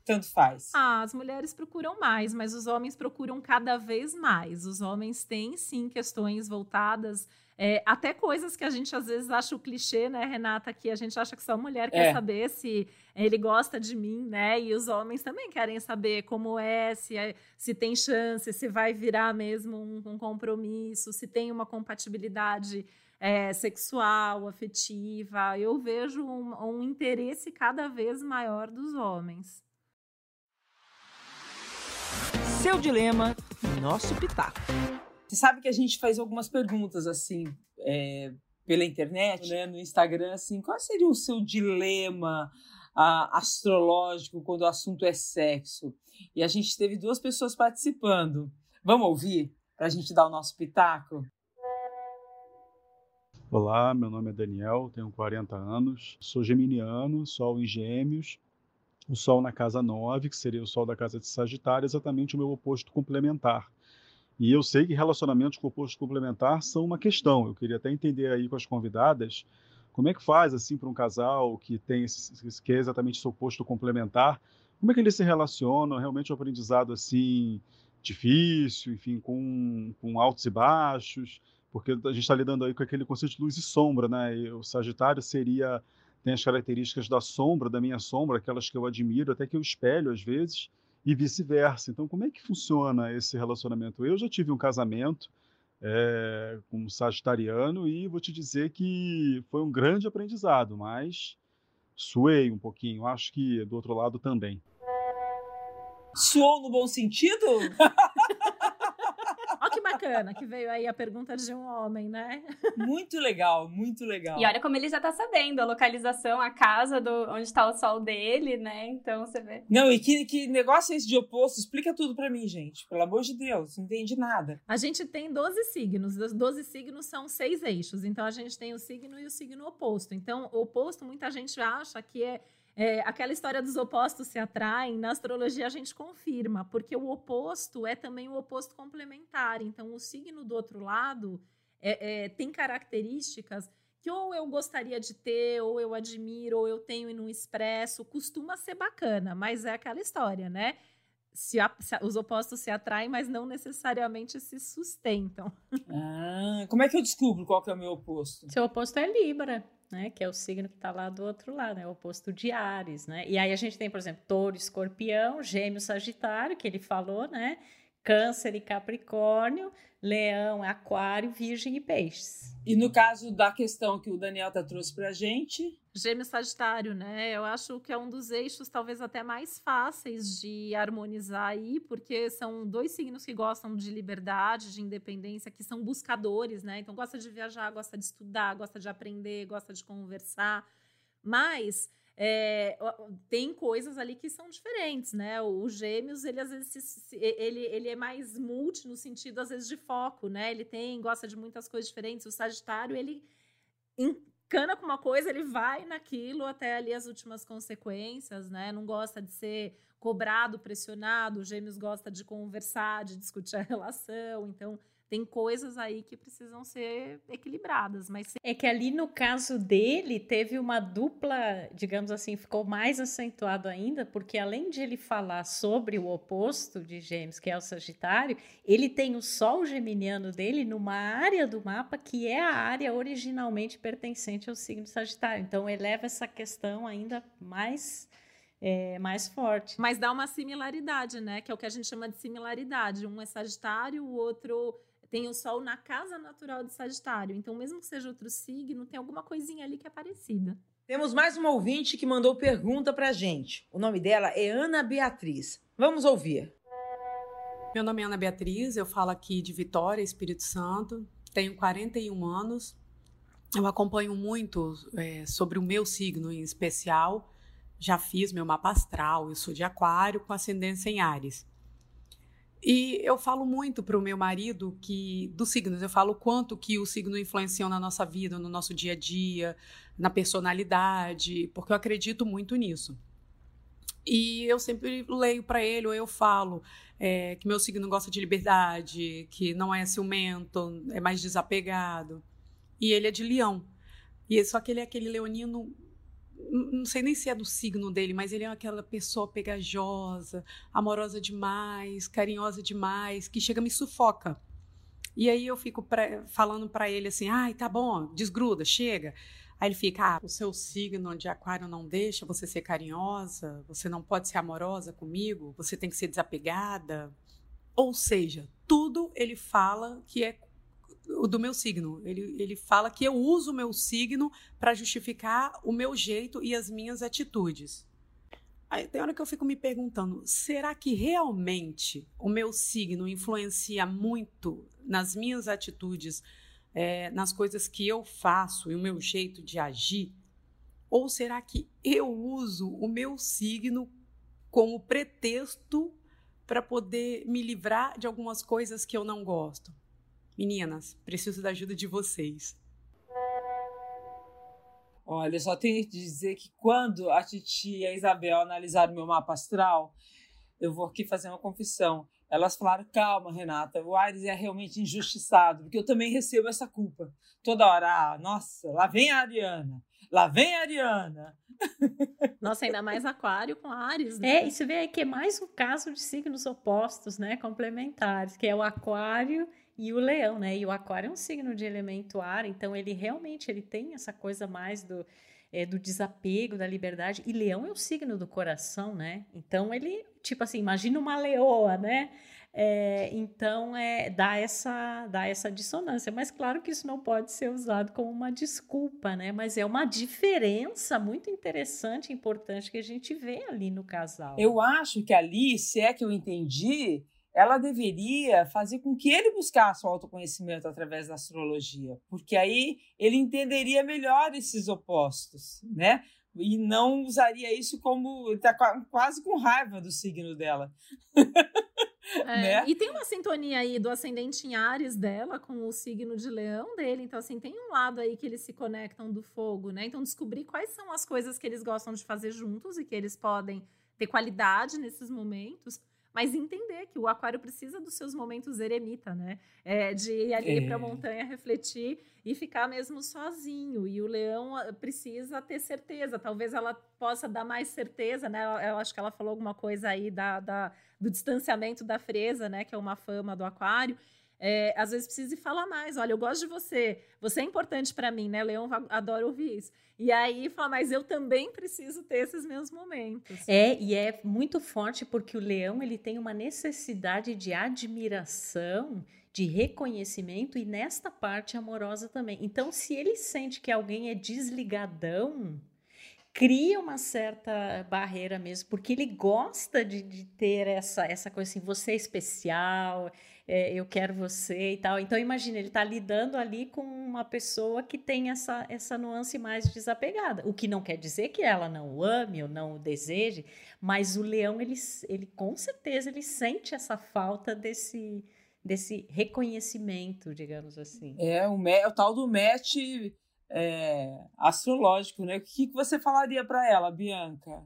tanto faz? Ah, as mulheres procuram mais, mas os homens procuram cada vez mais. Os homens têm sim questões voltadas é, até coisas que a gente às vezes acha o clichê, né, Renata? Que a gente acha que só mulher quer é. saber se ele gosta de mim, né? E os homens também querem saber como é, se, é, se tem chance, se vai virar mesmo um, um compromisso, se tem uma compatibilidade é, sexual, afetiva. Eu vejo um, um interesse cada vez maior dos homens. Seu dilema, nosso pitaco. Você sabe que a gente faz algumas perguntas assim é, pela internet, né, no Instagram, assim, qual seria o seu dilema uh, astrológico quando o assunto é sexo? E a gente teve duas pessoas participando. Vamos ouvir para a gente dar o nosso pitaco? Olá, meu nome é Daniel, tenho 40 anos, sou geminiano, sol em gêmeos, o sol na casa 9, que seria o sol da casa de Sagitário, exatamente o meu oposto complementar. E eu sei que relacionamentos com oposto complementar são uma questão. Eu queria até entender aí com as convidadas como é que faz assim para um casal que tem que é exatamente seu oposto complementar, como é que eles se relacionam? Realmente um aprendizado assim difícil, enfim, com, com altos e baixos, porque a gente está lidando aí com aquele conceito de luz e sombra, né? E o Sagitário seria tem as características da sombra, da minha sombra, aquelas que eu admiro, até que eu espelho às vezes e vice-versa. Então, como é que funciona esse relacionamento? Eu já tive um casamento é, com um sagitariano e vou te dizer que foi um grande aprendizado, mas suei um pouquinho. Acho que do outro lado também. Suou no bom sentido? bacana que veio aí a pergunta de um homem, né? Muito legal, muito legal. E olha como ele já tá sabendo a localização, a casa do onde está o sol dele, né? Então você vê. Não, e que, que negócio é esse de oposto? Explica tudo para mim, gente. Pelo amor de Deus, não entendi nada. A gente tem 12 signos. Os 12 signos são seis eixos. Então a gente tem o signo e o signo oposto. Então, o oposto, muita gente acha que é é, aquela história dos opostos se atraem, na astrologia a gente confirma, porque o oposto é também o oposto complementar. Então, o signo do outro lado é, é, tem características que ou eu gostaria de ter, ou eu admiro, ou eu tenho e não expresso. Costuma ser bacana, mas é aquela história, né? Se, a, se a, os opostos se atraem, mas não necessariamente se sustentam. Ah, como é que eu descubro qual que é o meu oposto? Seu oposto é Libra, né? Que é o signo que está lá do outro lado, né? O oposto de Ares, né? E aí a gente tem, por exemplo, Touro, Escorpião, Gêmeo, Sagitário, que ele falou, né? Câncer e Capricórnio, Leão, Aquário, Virgem e Peixes. E no caso da questão que o Daniel tá trouxe pra gente, Gêmeo Sagitário, né? Eu acho que é um dos eixos talvez até mais fáceis de harmonizar aí, porque são dois signos que gostam de liberdade, de independência, que são buscadores, né? Então gosta de viajar, gosta de estudar, gosta de aprender, gosta de conversar. Mas é, tem coisas ali que são diferentes, né? O Gêmeos, ele às vezes se, ele, ele é mais multi no sentido, às vezes, de foco, né? Ele tem, gosta de muitas coisas diferentes. O Sagitário, ele encana com uma coisa, ele vai naquilo até ali as últimas consequências, né? Não gosta de ser cobrado, pressionado. O Gêmeos gosta de conversar, de discutir a relação. Então, tem coisas aí que precisam ser equilibradas, mas é que ali no caso dele teve uma dupla, digamos assim, ficou mais acentuado ainda, porque além de ele falar sobre o oposto de Gêmeos, que é o Sagitário, ele tem o Sol geminiano dele numa área do mapa que é a área originalmente pertencente ao signo Sagitário. Então eleva essa questão ainda mais é, mais forte. Mas dá uma similaridade, né? Que é o que a gente chama de similaridade. Um é Sagitário, o outro tem o Sol na casa natural de Sagitário. Então, mesmo que seja outro signo, tem alguma coisinha ali que é parecida. Temos mais uma ouvinte que mandou pergunta pra gente. O nome dela é Ana Beatriz. Vamos ouvir. Meu nome é Ana Beatriz, eu falo aqui de Vitória, Espírito Santo. Tenho 41 anos. Eu acompanho muito é, sobre o meu signo em especial. Já fiz meu mapa astral, eu sou de Aquário com ascendência em Ares. E eu falo muito para o meu marido que dos signos, eu falo quanto que o signo influenciam na nossa vida, no nosso dia a dia, na personalidade, porque eu acredito muito nisso. E eu sempre leio para ele, ou eu falo é, que meu signo gosta de liberdade, que não é ciumento, é mais desapegado. E ele é de leão. E só que ele é aquele leonino não sei nem se é do signo dele, mas ele é aquela pessoa pegajosa, amorosa demais, carinhosa demais, que chega me sufoca. E aí eu fico pra, falando para ele assim: "Ai, tá bom, desgruda, chega". Aí ele fica: "Ah, o seu signo de aquário não deixa você ser carinhosa, você não pode ser amorosa comigo, você tem que ser desapegada". Ou seja, tudo ele fala que é do meu signo. Ele, ele fala que eu uso o meu signo para justificar o meu jeito e as minhas atitudes. Aí tem hora que eu fico me perguntando: será que realmente o meu signo influencia muito nas minhas atitudes, é, nas coisas que eu faço e o meu jeito de agir? Ou será que eu uso o meu signo como pretexto para poder me livrar de algumas coisas que eu não gosto? Meninas, preciso da ajuda de vocês. Olha, só tenho que dizer que quando a Titi e a Isabel analisaram meu mapa astral, eu vou aqui fazer uma confissão. Elas falaram: calma, Renata, o Ares é realmente injustiçado, porque eu também recebo essa culpa. Toda hora, ah, nossa, lá vem a Ariana, lá vem a Ariana. Nossa, ainda mais aquário com Ares, né? É, isso vê aí que é mais um caso de signos opostos, né? Complementares, que é o aquário e o leão, né? E o aquário é um signo de elemento ar, então ele realmente ele tem essa coisa mais do, é, do desapego, da liberdade. E leão é o signo do coração, né? Então ele, tipo assim, imagina uma leoa, né? É, então é, dá, essa, dá essa dissonância. Mas claro que isso não pode ser usado como uma desculpa, né? Mas é uma diferença muito interessante e importante que a gente vê ali no casal. Eu acho que ali, se é que eu entendi, ela deveria fazer com que ele buscasse o autoconhecimento através da astrologia, porque aí ele entenderia melhor esses opostos, né? E não usaria isso como está quase com raiva do signo dela. É, né? E tem uma sintonia aí do ascendente em Ares dela com o signo de Leão dele. Então, assim, tem um lado aí que eles se conectam do fogo, né? Então, descobrir quais são as coisas que eles gostam de fazer juntos e que eles podem ter qualidade nesses momentos mas entender que o aquário precisa dos seus momentos eremita, né? É, de ir ali é. para a montanha refletir e ficar mesmo sozinho. E o leão ah, precisa ter certeza. Talvez ela possa dar mais certeza, né? Eu acho que ela falou alguma coisa aí da, da do distanciamento da fresa, né? Que é uma fama do aquário. É, às vezes precisa falar mais. Olha, eu gosto de você, você é importante para mim, né? Leão adora ouvir isso. E aí fala, mas eu também preciso ter esses meus momentos. É, e é muito forte porque o leão ele tem uma necessidade de admiração, de reconhecimento e nesta parte amorosa também. Então, se ele sente que alguém é desligadão, cria uma certa barreira mesmo, porque ele gosta de, de ter essa, essa coisa assim, você é especial, é, eu quero você e tal. Então, imagina, ele está lidando ali com uma pessoa que tem essa, essa nuance mais desapegada. O que não quer dizer que ela não o ame ou não o deseje, mas o leão, ele, ele com certeza, ele sente essa falta desse, desse reconhecimento, digamos assim. É, o, o tal do match é, astrológico, né? O que, que você falaria para ela, Bianca?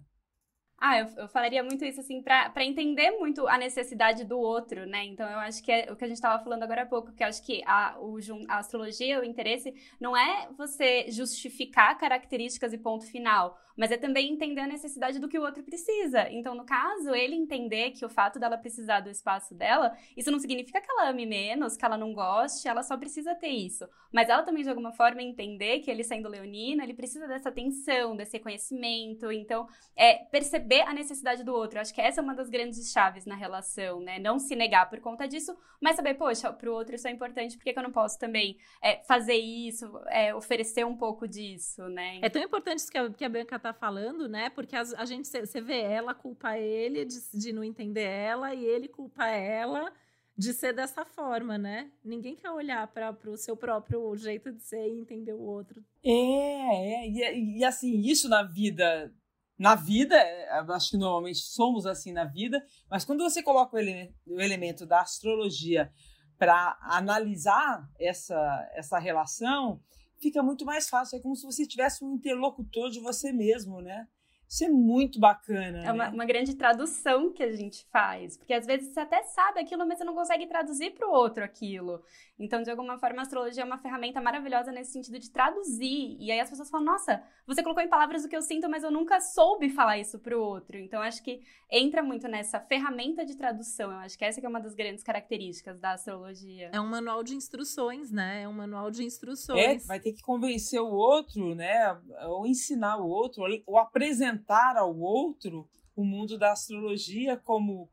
Ah, eu, eu falaria muito isso, assim, para entender muito a necessidade do outro, né? Então, eu acho que é o que a gente estava falando agora há pouco, que eu acho que a, o, a astrologia, o interesse, não é você justificar características e ponto final, mas é também entender a necessidade do que o outro precisa. Então, no caso, ele entender que o fato dela precisar do espaço dela, isso não significa que ela ame menos, que ela não goste, ela só precisa ter isso. Mas ela também, de alguma forma, entender que ele sendo leonino, ele precisa dessa atenção, desse reconhecimento. Então, é perceber a necessidade do outro. Eu acho que essa é uma das grandes chaves na relação, né? Não se negar por conta disso, mas saber, poxa, pro outro isso é importante, por que, que eu não posso também é, fazer isso, é, oferecer um pouco disso, né? É tão importante isso que a, que a Bianca tá falando, né? Porque a, a gente, você vê ela culpa ele de, de não entender ela e ele culpa ela de ser dessa forma, né? Ninguém quer olhar para o seu próprio jeito de ser e entender o outro. É, é e, e, assim, isso na vida, na vida, é, acho que normalmente somos assim na vida, mas quando você coloca o, ele, o elemento da astrologia para analisar essa, essa relação, fica muito mais fácil. É como se você tivesse um interlocutor de você mesmo, né? Isso é muito bacana. É uma, né? uma, grande tradução que a gente faz. Porque às vezes você até sabe aquilo, mas você não consegue traduzir para o outro aquilo. Então, de alguma forma, a astrologia é uma ferramenta maravilhosa nesse sentido de traduzir. E aí as pessoas falam: nossa, você colocou em palavras o que eu sinto, mas eu nunca soube falar isso para o outro. Então, acho que entra muito nessa ferramenta de tradução. Eu acho que essa que é uma das grandes características da astrologia. É um manual de instruções, né? É um manual de instruções. É, vai ter que convencer o outro, né? Ou ensinar o outro, ou apresentar ao outro o mundo da astrologia como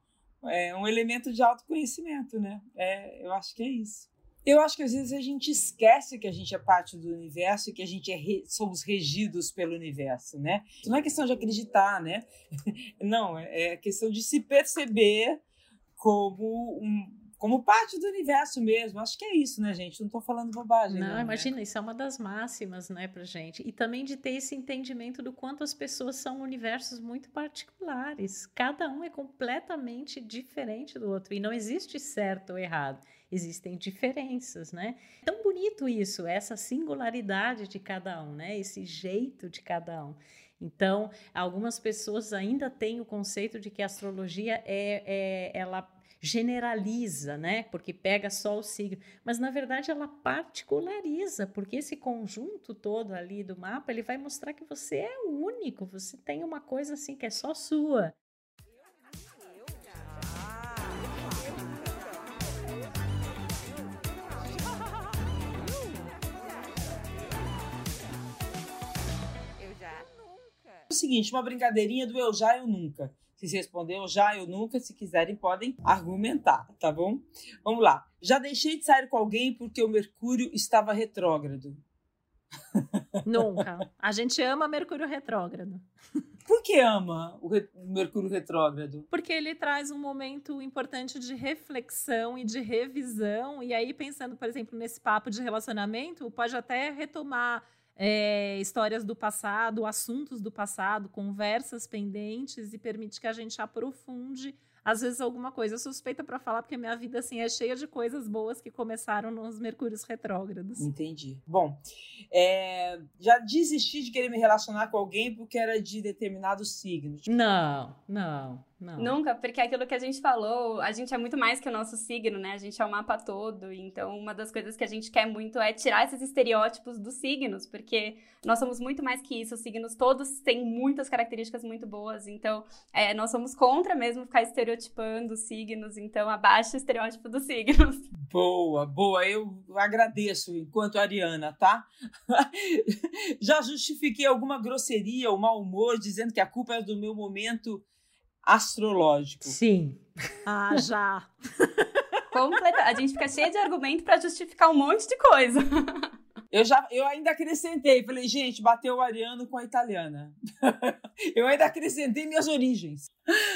é, um elemento de autoconhecimento, né? É, eu acho que é isso. Eu acho que às vezes a gente esquece que a gente é parte do universo e que a gente é re... somos regidos pelo universo, né? Não é questão de acreditar, né? Não, é, é questão de se perceber como um, como parte do universo mesmo. Acho que é isso, né, gente? Não estou falando bobagem. Não, não né? imagina, né? isso é uma das máximas, né, pra gente. E também de ter esse entendimento do quanto as pessoas são universos muito particulares. Cada um é completamente diferente do outro. E não existe certo ou errado. Existem diferenças, né? Tão bonito isso, essa singularidade de cada um, né? Esse jeito de cada um. Então, algumas pessoas ainda têm o conceito de que a astrologia é, é ela generaliza, né? Porque pega só o signo, mas na verdade ela particulariza, porque esse conjunto todo ali do mapa, ele vai mostrar que você é único, você tem uma coisa assim que é só sua. O seguinte, uma brincadeirinha do eu já, eu nunca. Se respondeu já, eu nunca, se quiserem, podem argumentar, tá bom? Vamos lá. Já deixei de sair com alguém porque o Mercúrio estava retrógrado. Nunca. A gente ama Mercúrio retrógrado. Por que ama o, re Mercúrio retrógrado? Porque ele traz um momento importante de reflexão e de revisão. E aí, pensando, por exemplo, nesse papo de relacionamento, pode até retomar é, histórias do passado, assuntos do passado, conversas pendentes e permite que a gente aprofunde às vezes alguma coisa. Eu suspeita para falar porque minha vida assim é cheia de coisas boas que começaram nos Mercúrios retrógrados. Entendi. Bom, é, já desisti de querer me relacionar com alguém porque era de determinado signo. Não, não. Não. Nunca, porque é aquilo que a gente falou, a gente é muito mais que o nosso signo, né? A gente é o mapa todo. Então, uma das coisas que a gente quer muito é tirar esses estereótipos dos signos, porque nós somos muito mais que isso. Os signos todos têm muitas características muito boas. Então, é, nós somos contra mesmo ficar estereotipando os signos. Então, abaixa o estereótipo dos signos. Boa, boa. Eu agradeço enquanto Ariana, tá? Já justifiquei alguma grosseria ou mau humor dizendo que a culpa é do meu momento astrológico. Sim. Ah, já. Completa. A gente fica cheio de argumento para justificar um monte de coisa. Eu já, eu ainda acrescentei, falei, gente, bateu o ariano com a italiana. eu ainda acrescentei minhas origens.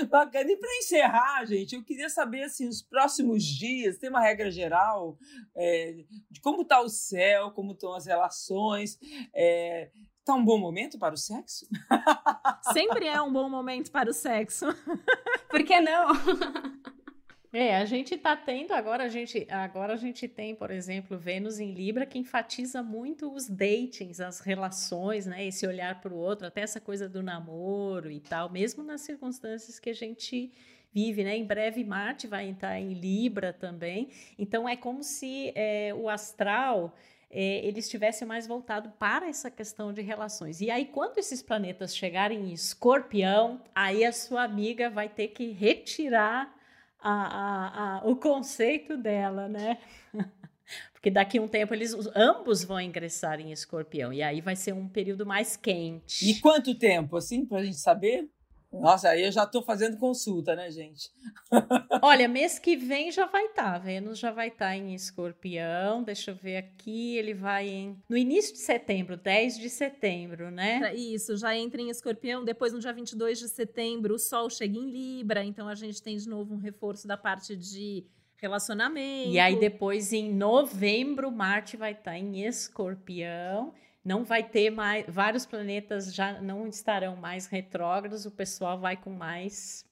Bacana. E para encerrar, gente, eu queria saber assim, os próximos dias, tem uma regra geral é, de como está o céu, como estão as relações. É, Tá um bom momento para o sexo? Sempre é um bom momento para o sexo. Por que não? É, a gente tá tendo agora a gente agora a gente tem, por exemplo, Vênus em Libra que enfatiza muito os datings, as relações, né? Esse olhar para o outro, até essa coisa do namoro e tal, mesmo nas circunstâncias que a gente vive, né? Em breve Marte vai entrar em Libra também, então é como se é, o astral é, ele estivesse mais voltado para essa questão de relações. E aí, quando esses planetas chegarem em escorpião, aí a sua amiga vai ter que retirar a, a, a, o conceito dela, né? Porque daqui a um tempo eles ambos vão ingressar em escorpião. E aí vai ser um período mais quente. E quanto tempo, assim, para a gente saber? Nossa, aí eu já estou fazendo consulta, né, gente? Olha, mês que vem já vai estar, tá, Vênus já vai estar tá em escorpião. Deixa eu ver aqui, ele vai em. No início de setembro, 10 de setembro, né? Isso, já entra em escorpião. Depois, no dia 22 de setembro, o Sol chega em Libra. Então, a gente tem de novo um reforço da parte de relacionamento. E aí, depois, em novembro, Marte vai estar tá em escorpião não vai ter mais, vários planetas já não estarão mais retrógrados, o pessoal vai com mais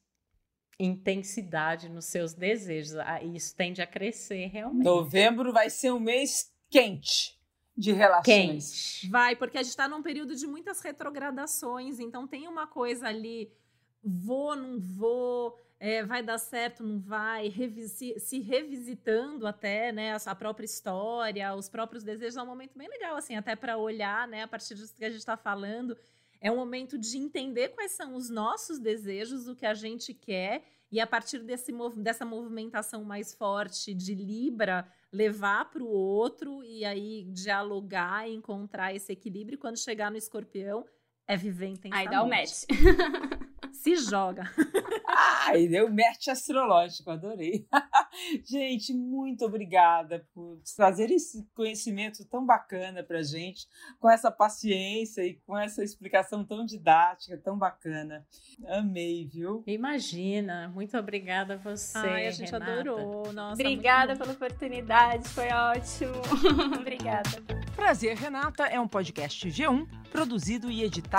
intensidade nos seus desejos. Ah, isso tende a crescer realmente. Novembro vai ser um mês quente de relações. Quente. Vai, porque a gente está num período de muitas retrogradações, então tem uma coisa ali, vou, não vou, é, vai dar certo, não vai, se, se, revisitando até, né, a, própria história, os próprios desejos, é um momento bem legal, assim, até para olhar, né, a partir disso que a gente está falando, é um momento de entender quais são os nossos desejos, o que a gente quer, e a partir desse, dessa movimentação mais forte de Libra, levar para o outro e aí dialogar, encontrar esse equilíbrio, quando chegar no escorpião, é viver intensamente. Aí dá o match. Se joga. Ai, deu match astrológico, adorei. gente, muito obrigada por trazer esse conhecimento tão bacana pra gente, com essa paciência e com essa explicação tão didática, tão bacana. Amei, viu? Imagina, muito obrigada a você. Ai, a gente Renata. adorou. Nossa, obrigada pela oportunidade, foi ótimo. obrigada. Prazer, Renata é um podcast G1 produzido e editado